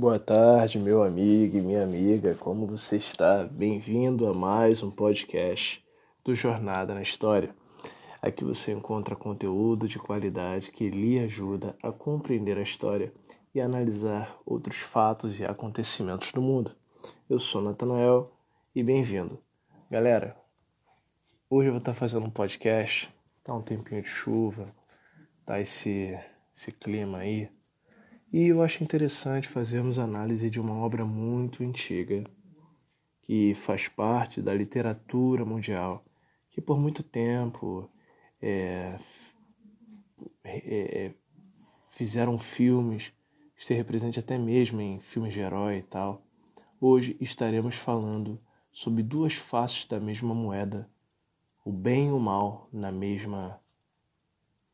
Boa tarde, meu amigo e minha amiga, como você está? Bem-vindo a mais um podcast do Jornada na História. Aqui você encontra conteúdo de qualidade que lhe ajuda a compreender a história e analisar outros fatos e acontecimentos do mundo. Eu sou Natanael e bem-vindo. Galera, hoje eu vou estar fazendo um podcast, tá um tempinho de chuva, tá esse, esse clima aí e eu acho interessante fazermos análise de uma obra muito antiga, que faz parte da literatura mundial, que por muito tempo é, é, fizeram filmes, esteve presente até mesmo em filmes de herói e tal. Hoje estaremos falando sobre duas faces da mesma moeda, o bem e o mal na mesma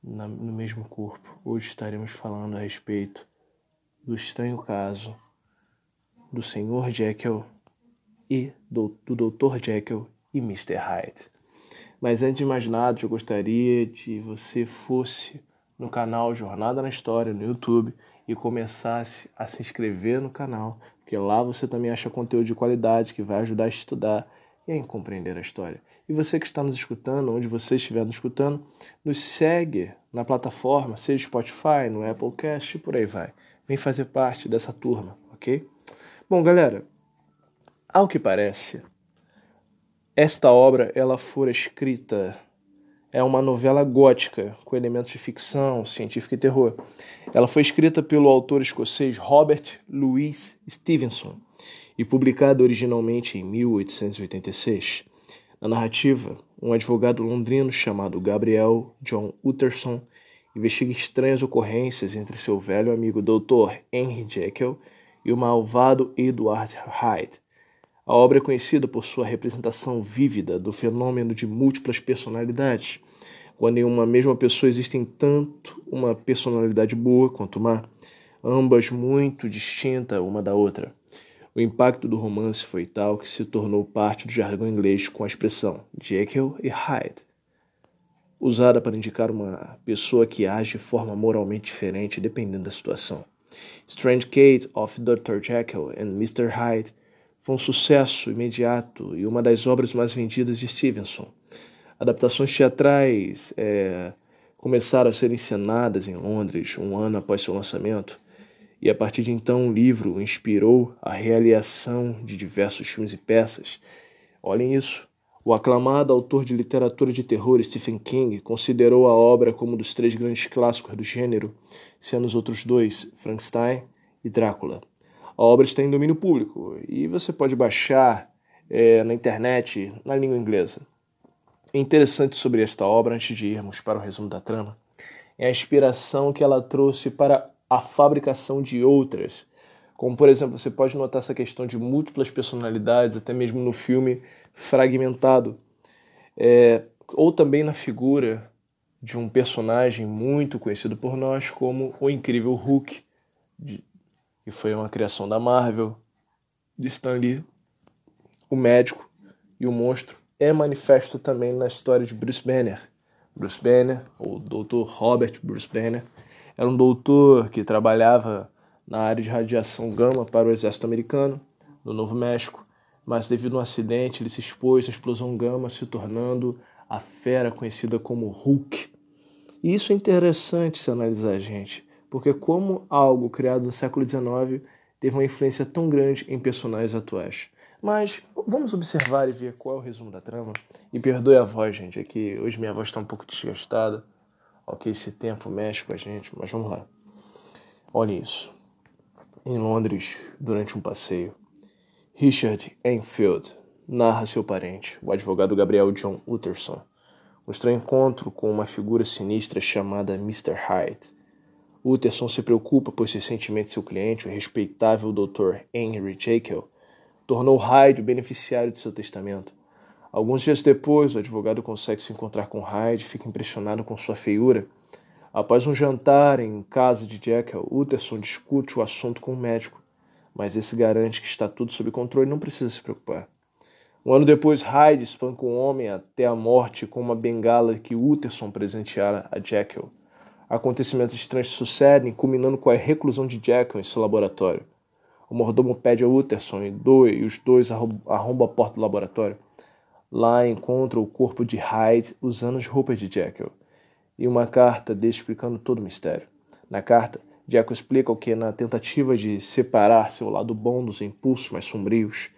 na, no mesmo corpo. Hoje estaremos falando a respeito do estranho caso do Sr. Jekyll e do, do Dr. Jekyll e Mr. Hyde. Mas antes de mais nada, eu gostaria de você fosse no canal Jornada na História no YouTube e começasse a se inscrever no canal, porque lá você também acha conteúdo de qualidade que vai ajudar a estudar e a compreender a história. E você que está nos escutando, onde você estiver nos escutando, nos segue na plataforma, seja Spotify, no Applecast e por aí vai vem fazer parte dessa turma, ok? Bom, galera, ao que parece, esta obra ela fora escrita é uma novela gótica com elementos de ficção, científica e terror. Ela foi escrita pelo autor escocês Robert Louis Stevenson e publicada originalmente em 1886. Na narrativa, um advogado londrino chamado Gabriel John Utterson investiga estranhas ocorrências entre seu velho amigo Dr. Henry Jekyll e o malvado Edward Hyde. A obra é conhecida por sua representação vívida do fenômeno de múltiplas personalidades, quando em uma mesma pessoa existem tanto uma personalidade boa quanto má, ambas muito distintas uma da outra. O impacto do romance foi tal que se tornou parte do jargão inglês com a expressão Jekyll e Hyde usada para indicar uma pessoa que age de forma moralmente diferente dependendo da situação. Strange Case of Dr. Jekyll and Mr. Hyde foi um sucesso imediato e uma das obras mais vendidas de Stevenson. Adaptações teatrais é, começaram a ser encenadas em Londres um ano após seu lançamento, e a partir de então o livro inspirou a realização de diversos filmes e peças. Olhem isso, o aclamado autor de literatura de terror Stephen King considerou a obra como um dos três grandes clássicos do gênero, sendo os outros dois Frankenstein e Drácula. A obra está em domínio público e você pode baixar é, na internet na língua inglesa. É interessante sobre esta obra, antes de irmos para o resumo da trama, é a inspiração que ela trouxe para a fabricação de outras. Como, por exemplo, você pode notar essa questão de múltiplas personalidades, até mesmo no filme fragmentado, é, ou também na figura de um personagem muito conhecido por nós como o incrível Hulk, de, que foi uma criação da Marvel, de Stan Lee, o médico e o monstro, é manifesto também na história de Bruce Banner. Bruce Banner, ou Dr. Robert Bruce Banner, era um doutor que trabalhava na área de radiação gama para o exército americano, no Novo México, mas devido a um acidente ele se expôs à explosão gama, se tornando a fera conhecida como Hulk. E isso é interessante se analisar, gente, porque como algo criado no século XIX teve uma influência tão grande em personagens atuais. Mas vamos observar e ver qual é o resumo da trama. E perdoe a voz, gente, é que hoje minha voz está um pouco desgastada. Ok, esse tempo mexe com a gente, mas vamos lá. Olha isso. Em Londres, durante um passeio, Richard Enfield narra seu parente, o advogado Gabriel John Utterson, um estranho encontro com uma figura sinistra chamada Mr. Hyde. Utterson se preocupa, pois recentemente seu cliente, o respeitável Dr. Henry Jekyll, tornou Hyde o beneficiário de seu testamento. Alguns dias depois, o advogado consegue se encontrar com Hyde e fica impressionado com sua feiura. Após um jantar em casa de Jekyll, Utterson discute o assunto com o médico mas esse garante que está tudo sob controle não precisa se preocupar. Um ano depois, Hyde espanca um homem até a morte com uma bengala que Utterson presenteara a Jekyll. Acontecimentos estranhos sucedem, culminando com a reclusão de Jekyll em seu laboratório. O mordomo pede a Utterson e, dois, e os dois arrombam a porta do laboratório. Lá encontra o corpo de Hyde usando as roupas de Jekyll e uma carta explicando todo o mistério. Na carta, Jekyll explica que, na tentativa de separar seu lado bom dos impulsos mais sombrios,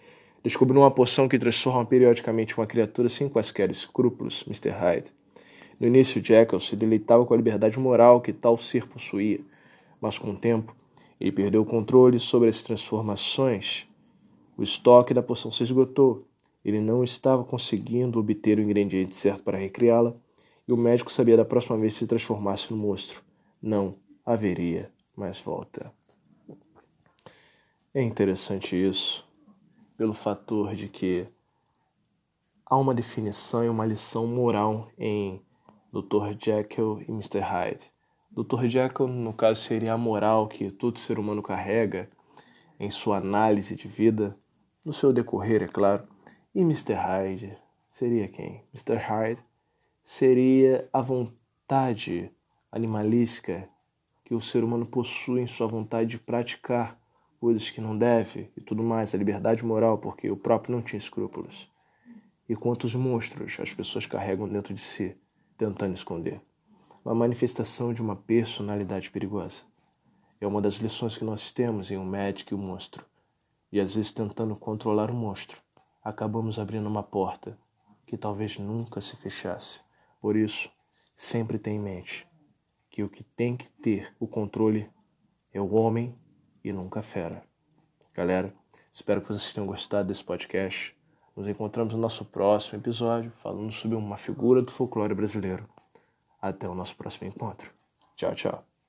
descobriu uma poção que transforma periodicamente uma criatura sem quaisquer escrúpulos, Mr. Hyde. No início, Jekyll se deleitava com a liberdade moral que tal ser possuía, mas com o tempo, ele perdeu o controle sobre as transformações. O estoque da poção se esgotou. Ele não estava conseguindo obter o ingrediente certo para recriá-la, e o médico sabia da próxima vez se transformasse no monstro. Não haveria mais volta. É interessante isso, pelo fator de que há uma definição e uma lição moral em Dr. Jekyll e Mr. Hyde. Dr. Jekyll, no caso, seria a moral que todo ser humano carrega em sua análise de vida, no seu decorrer, é claro. E Mr. Hyde seria quem? Mr. Hyde seria a vontade animalística que o ser humano possui em sua vontade de praticar coisas que não deve e tudo mais, a liberdade moral, porque o próprio não tinha escrúpulos. E quantos monstros as pessoas carregam dentro de si tentando esconder. Uma manifestação de uma personalidade perigosa. É uma das lições que nós temos em O um Médico e o um Monstro. E às vezes, tentando controlar o monstro, acabamos abrindo uma porta que talvez nunca se fechasse. Por isso, sempre tenha em mente que o que tem que ter o controle é o homem e nunca a fera. Galera, espero que vocês tenham gostado desse podcast. Nos encontramos no nosso próximo episódio, falando sobre uma figura do folclore brasileiro. Até o nosso próximo encontro. Tchau, tchau.